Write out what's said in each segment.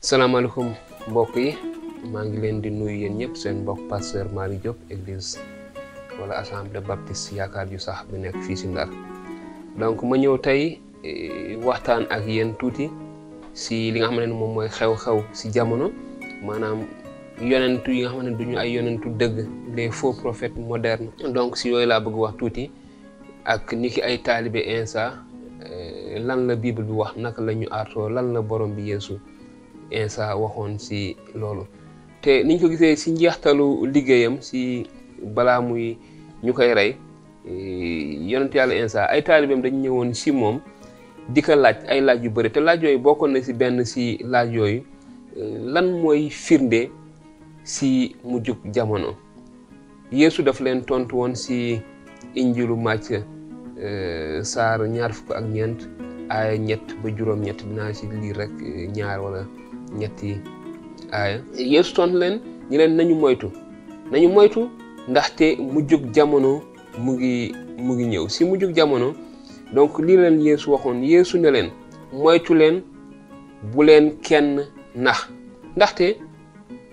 salaamaaleykum mbokk yi maa ngi leen di nuyu yéen ñëpp seen mbokk pasteur Malick Diop église wala assemblée baptiste yaakaar ju sax bi nekk fii si Ndar donc ma ñëw tey eh, waxtaan ak yéen tuuti si li nga xam ne moom mooy xew-xew si jamono maanaam yonentu yi nga xam ne duñu ay yonentu dëgg les faux prophètes modernes donc si yooyu laa bëgg wax tuuti ak ni ki ay taalibe insa eh, lan la bible bi wax naka la ñu aartoo lan la borom bi yeesu insa waxoon si loolu te niñ ko gisee si njeextalu liggéeyam si balaa muy ñu koy rey eh, yonent yàlla insa ay taalibeem dañ ñëwoon si moom di ko laaj ay laaj yu bëri te laaj yooyu bokkoon na si benn si laaj yooyu eh, lan mooy firnde si mu jug jamono Yeesu daf leen tontu woon si injilu Màcc euh, saar ñaar fukk ak ñeent aaya ñett ba juróom ñett dinaa si lii rek euh, ñaar wala ñetti aaya Yeesu tontu leen ñi leen nañu moytu nañu moytu ndaxte mujjug jamono mu ngi mu ngi ñëw si mujjug jamono donc lii leen Yeesu waxoon Yeesu ne leen moytu leen bu leen kenn nax ndaxte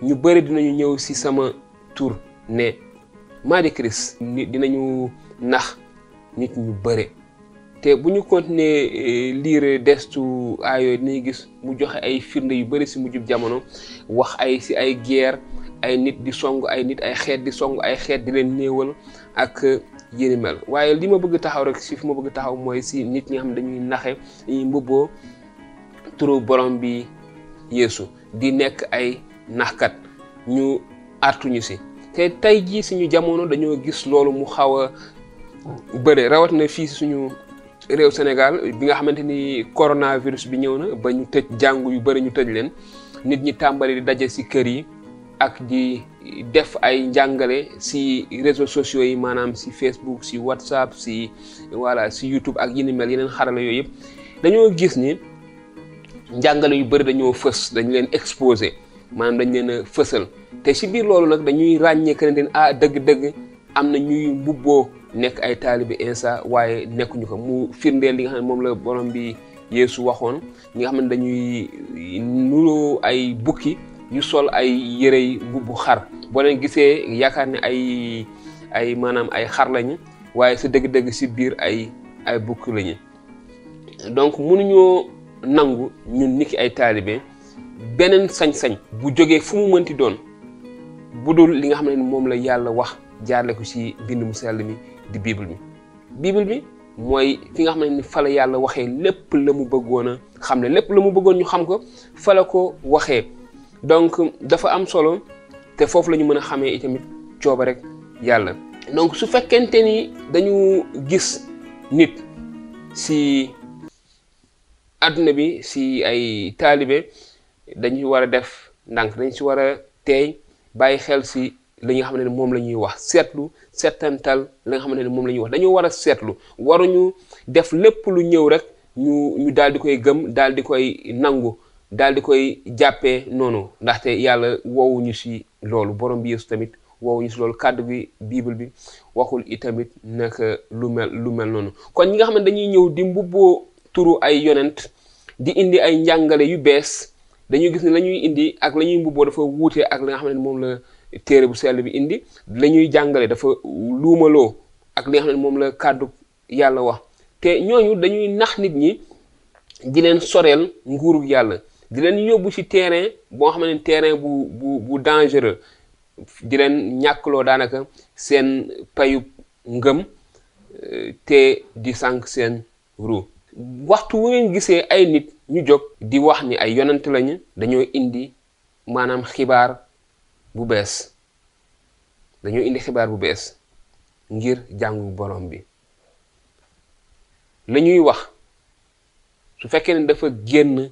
ñu bëri dinañu ñëw si sama tur ne Marie Christ ni dinañu nax nit ñu bëre te bu ñu continuer eh, lire destu aayoo dinañu gis mu joxe ay firnde yu bëri si mujjub jamono wax ay si ay guerre ay nit di song ay nit ay xeet di song ay xeet di leen néewal ak yéni mel waaye li ma bëgg taxaw rek si fi ma bëgg taxaw mooy si nit ñi nga xam ne dañuy naxe dañuy mbubboo turu borom bi Yeesu di nekk ay naxkat ñu artuñu si te tey jii suñu jamono dañoo gis loolu mu xaw a bëre rawatina fii suñu réew Sénégal bi nga xamante ni coronavirus bi ñëw na ba ñu tëj jàngu yu bëri ñu tëj leen nit ñi tàmbali di daje si kër yi ak di def ay njàngale si réseaux sociaux yi maanaam si Facebook si WhatsApp si voilà si YouTube ak yi ni mel yeneen xarala yooyu yëpp dañoo gis ni. njàngale yu bëri dañoo fës dañ leen exposé maanaam dañ leen a fësal te si biir loolu nag dañuy ràññee que ne ah dëgg-dëgg am na ñuy mbubboo nekk ay taalibi insa waaye nekkuñu ko mu firndeel li nga xam ne moom la borom bi Yeesu waxoon ñi nga xam ne dañuy nuroo ay bukki yu sol ay yërey mbubbu xar boo leen gisee yaakaar ne ay ay maanaam ay xar lañu waaye sa dëgg-dëgg si biir ay ay bukki lañu donc mënuñoo nangu ñun niki ay taalibe beneen sañ-sañ bu jógee fu mu mënti doon bu dul li nga xam ne moom la yàlla wax jaarle ko ci bind mu sell mi di bible bi bible bi mooy fi nga xam ne fa la yàlla waxee lépp la mu bëggoon a xam ne lépp la mu bëggoon ñu xam ko fa la ko waxee donc dafa am solo te foofu la ñu mën a xamee itamit cooba rek yàlla donc su fekkente ni dañu gis nit si àdduna bi si ay taalibe dañuy war a def ndànk dañ si war a teey bàyyi xel si li nga xam ne moom la ñuy wax seetlu seetantal li nga xam ne moom la ñuy wax dañoo war a seetlu waruñu def lépp lu ñëw rek ñu ñu daal di koy gëm daal di koy nangu daal di koy jàppee noonu ndaxte yàlla woowuñu si loolu borom bi Yeesu tamit woowuñu si loolu kàddu bi bible bi waxul itamit naka lu mel lu mel noonu kon ñi nga xam ne dañuy ñëw di mbubboo turu ay yonent di indi ay njàngale yu bees dañuy gis ne la ñuy indi ak la ñuy mbubboo dafa wuute ak la nga xam ne moom la téere bu sell bi indi la ñuy jàngale dafa luumaloo ak li nga xam ne moom la kàddu yàlla wax te ñooñu dañuy nax nit ñi di leen soreel nguuru yàlla di leen yóbbu ci terrain boo xam ne terrain bu bu bu dangereux di leen ñàkkloo daanaka seen payub ngëm euh, te di sànq seen ruu waxtu wu ngeen gisee ay nit ñu jóg di wax ni ay yonent lañu dañoo indi maanaam xibaar bu bees dañoo indi xibaar bu bees ngir jàngu borom bi la ñuy wax su fekkee ne dafa génn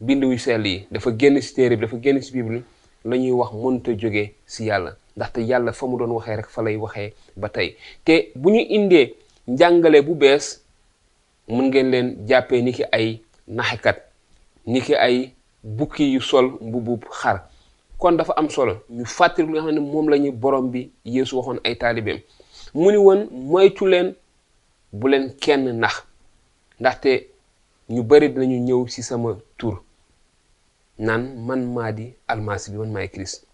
bind yu sell yi dafa génn ci téere bi dafa génn ci bible la ñuy wax mënta jóge ci yàlla ndaxte yàlla fa mu doon waxee rek fa lay waxee ba tey te bu ñu indee njàngale bu bees mun ngeen leen jàppee ni ki ay naxekat ni ki ay bukki yu sol mbubub xar kon dafa am solo ñu fàttali nga xam ne moom la ñu borom bi Yeesu waxoon ay taalibeem mu ni woon moytu leen bu leen kenn nax ndaxte ñu bari dinañu ñëw ci sama tur naan man maa di almasi bi man maay Kirist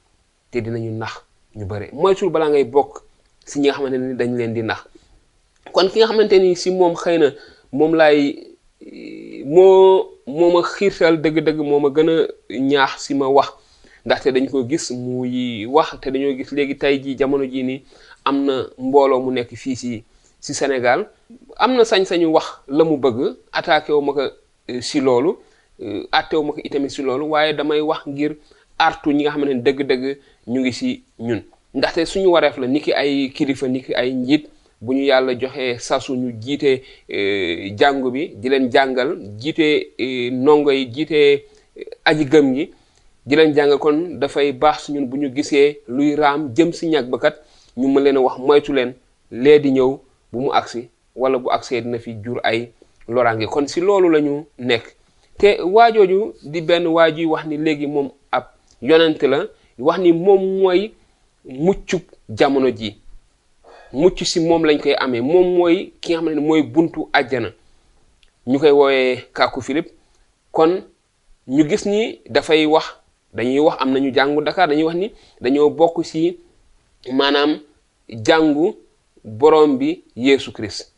te dinañu nax ñu bare moytul balaa ngay bokk si ñi nga xamante ni dañ leen di nax kon ki nga xamante ni si moom xëy na moom laay moo moo ma xiirtal dëgg-dëgg moo ma gën a ñaax si ma wax ndaxte dañ ko gis muy wax te dañoo gis léegi tey jii jamono jii nii am na mbooloo mu nekk fii si si Sénégal am na sañ-sañu wax la mu bëgg attaqué wu ma ko euh, si loolu euh, àttewu ma ko itamit si loolu waaye damay wax ngir artu ñi nga xamante ne dëgg-dëgg ñu ngi si ñun ndaxte suñu wareef la ni ki ay kilifa ni ki ay njiit bu ñu yàlla joxee sasu ñu jiite euh, jàngu bi di leen jàngal jiite ndongo yi jiite aji gëm gi di leen jàngal kon dafay baax si ñun bu ñu gisee luy raam jëm si ñàkk bakat ñu mën leen a wax moytu leen lee di ñëw bu mu agsi wala bu agsee dina fi jur ay loraange kon si loolu la ñu nekk te waajooju di benn waajuy wax ni léegi moom ab yonent la wax ni moom mooy muccub jamono ji mucc si moom lañ koy amee moom mooy ki nga xam ne mooy buntu àjjana ñu koy woowee kàkku Philippe kon ñu gis ni dafay wax dañuy wax am na ñu jàngu Dakar dañuy wax ni dañoo bokk ci maanaam jàngu borom bi Yeesu Christ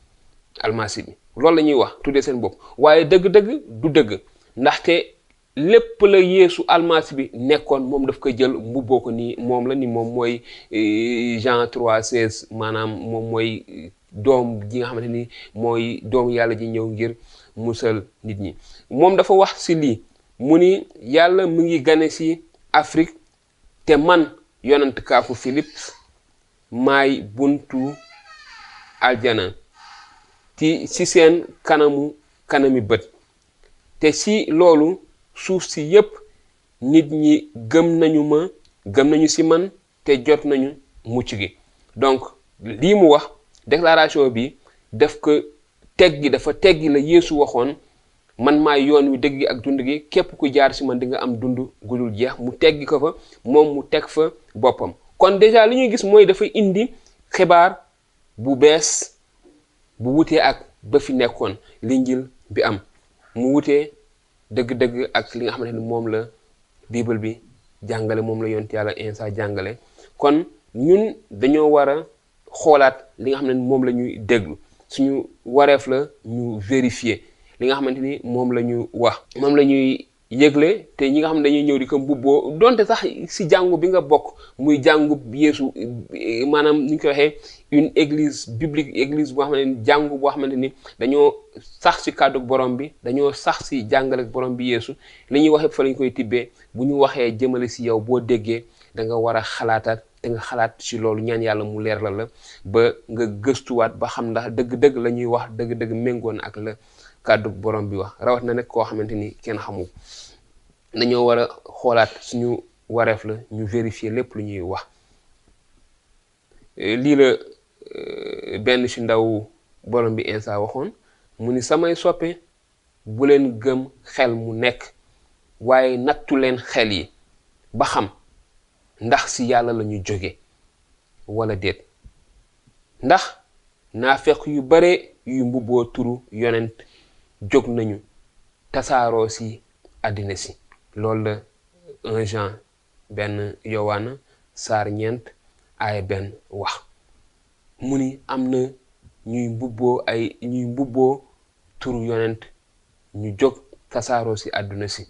almasi bi loolu la ñuy wax tuddee seen bopp waaye dëgg-dëgg du dëgg ndaxte lépp la yéesu almasi bi nekkoon moom daf ko jël mbubboo ko nii moom la ni moom mooy eh, Jean 3 16 maanaam moom mooy doom ji nga xamante ni mooy doom yàlla ji ñëw ngir musal nit ñi moom dafa wax si lii mu ni yàlla mu ngi gane si Afrique te man yonent kaafu Philips maay buntu aljana ci si seen kanamu kanami bët te si loolu suuf si yépp nit ñi gëm nañu ma gëm nañu si man te jot nañu mucc gi donc lii mu wax déclaration bi daf ko teggi dafa teggi la Yeesu waxoon man maa yoon wi dëgg gi ak dund gi képp ku jaar si man di nga am dund gudul jeex mu teggi ko fa moom mu teg fa boppam kon déjà li ñuy gis mooy dafa indi xibaar bu bees bu wutee ak ba fi nekkoon linjil bi am mu wutee dëgg-dëgg ak li nga xamante ni moom la bible bi jàngale moom la yonent yàlla Insa jàngale kon ñun dañoo war a xoolaat li nga xam ne moom la ñuy déglu suñu wareef la ñu vérifier li nga xamante ni moom la ñu wax moom la ñuy yëgle te ñi nga xam ne dañuy ñëw di ko mbubboo donte sax si jàngu bi nga bokk muy jàngu yeesu eh, maanaam ni ñu koy waxee une église biblique église boo xam ne jàngu boo xamante ni dañoo sax si kàddu borom bi dañoo sax si jàngale borom bi yeesu li ñuy waxee fa lañ koy tibbee bu ñu waxee jëmale si yow boo déggee da nga war a xalaataat te nga xalaat si loolu ñaan yàlla mu leer la la ba nga gëstuwaat ba xam ndax dëgg-dëgg la ñuy wax dëgg-dëgg méngoon ak la kàddu borom bi wax rawat na nag koo xamante ni kenn xamul dañoo war a xoolaat suñu wareef la ñu vérifier lépp lu ñuy wax eh, lii la eh, benn si ndaw borom bi insa waxoon mu ni samay soppe Buleen gëm xel mu nekk, waaye nattuleen xel yi, ba xam ndax ci Yàlla lañu jóge walla déet. Ndax naaféq yu bare yuy mbubboo turu yonent jóg nañu, tasaaroo ci àddina si? Loolu la 1 Jean Benn Yowaana saar ñeent aaya benn wax mu ni am na ñuy mbubboo ay ñuy mbubboo turu yonent ñu jóg tasaaroo si àdduna si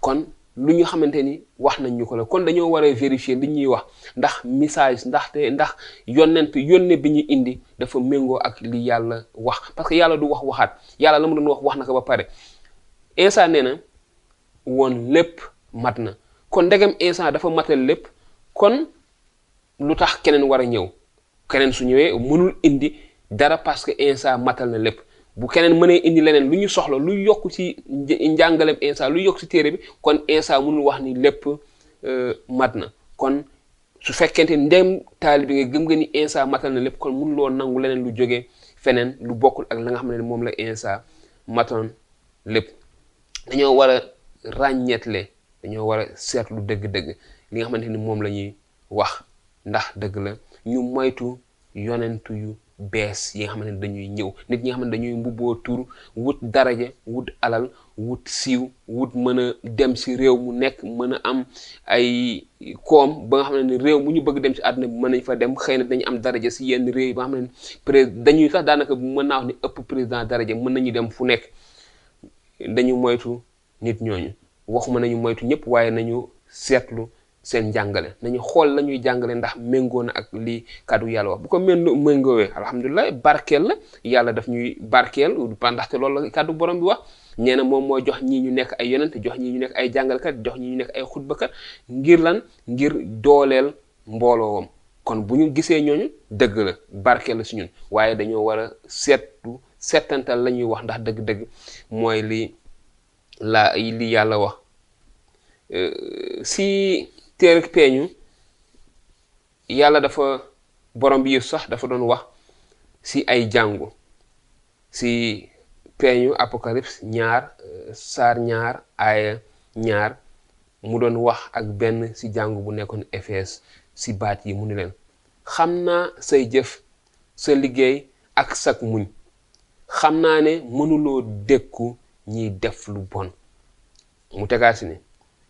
kon lu ñu xamante ni wax nañ ñu ko la kon dañoo war a vérifier li ñuy wax ndax message ndaxte ndax yonent yónne bi ñu indi dafa méngoo ak li yàlla wax parce que yàlla du wax waxaat yàlla la mu doon wax wax na ko ba pare Insa nee na woon lépp mat na kon ndegam Iisaa dafa matal lépp kon lu tax keneen war a ñëw keneen su ñëwee mënul indi dara parce que Iisaa matal na lépp bu keneen mënee indi leneen lu ñu soxla lu yokk ci njàngalem Iisaa lu yokk ci téere bi kon Iisaa mënul wax ni lépp euh, mat na kon su fekkente ndem taalibe nga gëm nga ni Iisaa matal na lépp kon mënuloo nangu leneen lu jóge feneen lu bokkul ak la nga xam ne moom la Iisaa matoon lépp dañoo war a ràññeetle dañoo war a seetlu dëgg-dëgg li nga xamante ni moom la ñuy wax ndax dëgg la ñu moytu yonentu yu bees yi nga xamante ni dañuy ñëw nit ñi nga xamante dañuy mbubboo tur wut daraja wut alal wut siiw wut mën a dem si réew mu nekk mën a am ay koom ba nga xam ne réew mu ñu bëgg dem si àdduna bi mën nañ fa dem xëy na dañu am daraja si yenn réew yi ba nga xam ne pré dañuy sax daanaka mën naa wax ni ëpp président daraja mën nañu dem fu nekk dañu moytu nit ñooñu waxuma nañu moytu ñëpp waaye nañu seetlu seen jàngale nañu xool la ñuy jàngale ndax méngoo na ak li kàddu yàlla wax bu ko mel méngoowee alhamdulilah barkeel la yàlla daf ñuy barkeel ndaxte loolu la kàddu borom bi wax nee na moom moo jox ñii ñu nekk ay yonent jox ñii ñu nekk ay jàngalkat jox ñii ñu nekk ay xutbakat ngir lan ngir dooleel mbooloowam kon bu ñu gisee ñooñu dëgg la barkeel la si ñun waaye dañoo war a seetlu settantal la ñuy wax ndax dëgg-dëgg mooy li la li yàlla wax si téereg peeñu yàlla dafa borom bi yëf sax dafa doon wax si ay jàngu si peeñu apocalypse ñaar saar ñaar aaya ñaar mu doon wax ak benn si jàngu bu nekkoon Éphèse si baat yi mu ni leen xam naa say jëf sa liggéey ak sag muñ. Xam naa ne mënuloo dékku ñiy def lu bon. Mu tegaat si ne,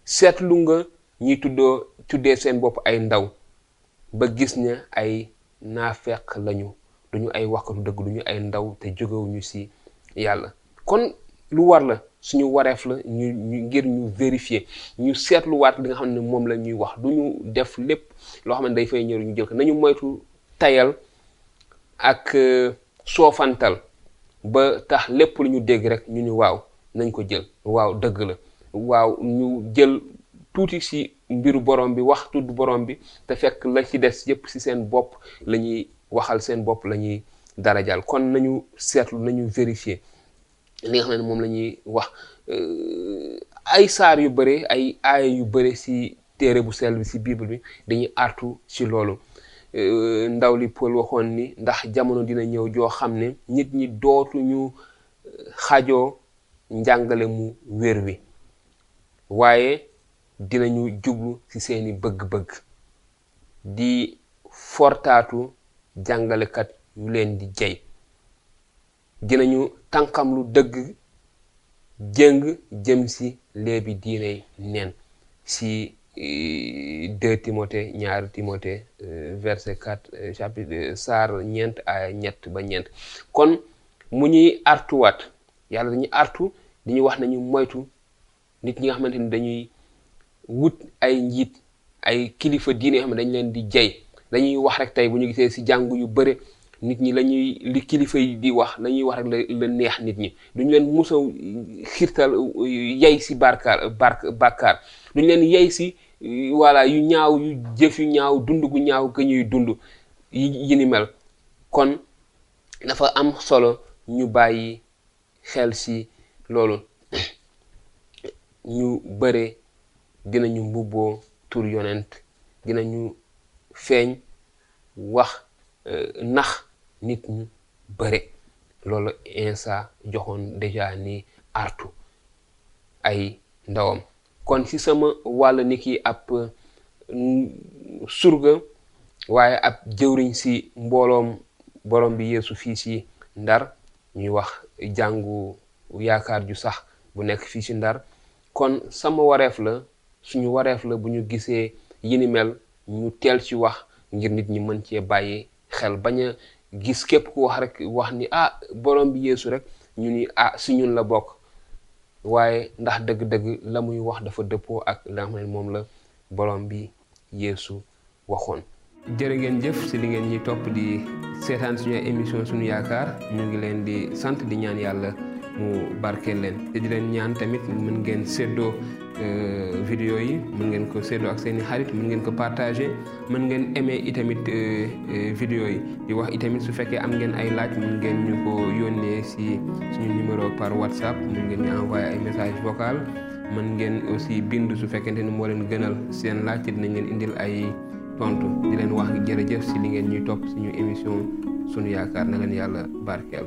Seetlu nga ñi tuddoo tuddee seen bopp ay ndaw ba gis ne ay naafeq lañu, duñu ay waxkatu dëgg, duñu ay ndaw te jógewuñu ci Yàlla. Kon lu war la, suñu wareef la ñu ñu ngir ñu vérifier, ñu seetluwaat li nga xam ne moom la ñuy wax. Duñu def lépp loo xam ne day fay ñëw ñu jël ko. Nañu moytu tayal ak euh, soofantal ba tax lépp lu ñu dégg rek ñu ni waaw nañ ko jël waaw dëgg la waaw ñu jël tuuti si mbiru borom bi wax tudd borom bi te fekk la ci des yépp si seen bopp la ñuy waxal seen bopp la ñuy darajal kon nañu seetlu nañu vérifier li nga xam ne moom la ñuy wax ay saar yu bëre ay aaya yu bëre si téere bu sell bi si bible bi dañuy artu si loolu ndaw li Paul waxoon ni ndax jamono dina ñëw joo xam ne nit ñi dootuñu xajoo njàngale mu wér wi waaye dinañu jublu ci seeni bëgg-bëgg di fortaatu jàngalekat yu leen di jey Dinañu tanqamlu dëgg, jéng jëm ci léebi diiney neen, ci deux Timote, ñaari Timote, verset quatre, chapitre, saar ñeent aaya ñett ba ñeent. Kon mu ñuy artuwaat, Yàlla dañuy artu, di ñu wax nañu moytu nit ñi nga xamante ni dañuy wut ay njiit ay kilifa diine yoo xam ne dañ leen di jay dañuy wax rek tey bu ñu gisee si jàngu yu bëre nit ñi la ñuy li kilifa yi di wax la ñuy wax rek la la neex nit ñi duñ leen musa xirtal yay si barkaar bark bàkkaar duñ leen yay si voilà yu ñaaw yu jëf yu ñaaw dund gu ñaaw ga ñuy dund yi yi ni mel kon dafa am solo ñu bàyyi xel ci loolu, ñu bare dinañu mbubboo tur yonent, dinañu feeñ wax nax nit ñu bare. Loolu Iisaa joxoon déjà ni artu ay ndawam. kon ci sama wàll ni ki ab surga waaye ab jëwriñ si mbooloom borom bi yeesu fii si ndar ñuy wax jàngu yaakaar ju sax bu nekk fii si ndar kon sama wareef la suñu wareef la bu ñu gisee yi ni mel ñu teel ci wax ngir nit ñi mën cee bàyyi xel bañ a gis képp ku wax rek wax ni ah borom bi yeesu rek ñu ni ah si ñun la bokk waaye ndax dëgg-dëgg la muy wax dafa dëppoo ak la xam ne moom la borom bi yeesu waxoon jërë ngeen jëf si li ngeen ñuy topp di seetaan suñu émission suñu yaakaar ñu ngi leen di sant di ñaan yàlla mu barkeel leen te di leen ñaan tamit mën ngeen séddoo euh, vidéo yi mën ngeen ko séddoo ak seeni xarit mën ngeen ko partagé mën ngeen aimé itamit euh, euh, vidéo yi di wax itamit su fekkee am ngeen ay laaj mën ngeen ñu ko yónnee si suñu numéro par whatsapp mën ngeen ñu envoyé ay message vocal mën ngeen aussi bind su fekkente ni moo leen gënal seen laaj dinañ leen indil ay tontu di leen wax jërëjëf si li ngeen ñuy topp suñu émission suñu yaakaar na leen yàlla barkeel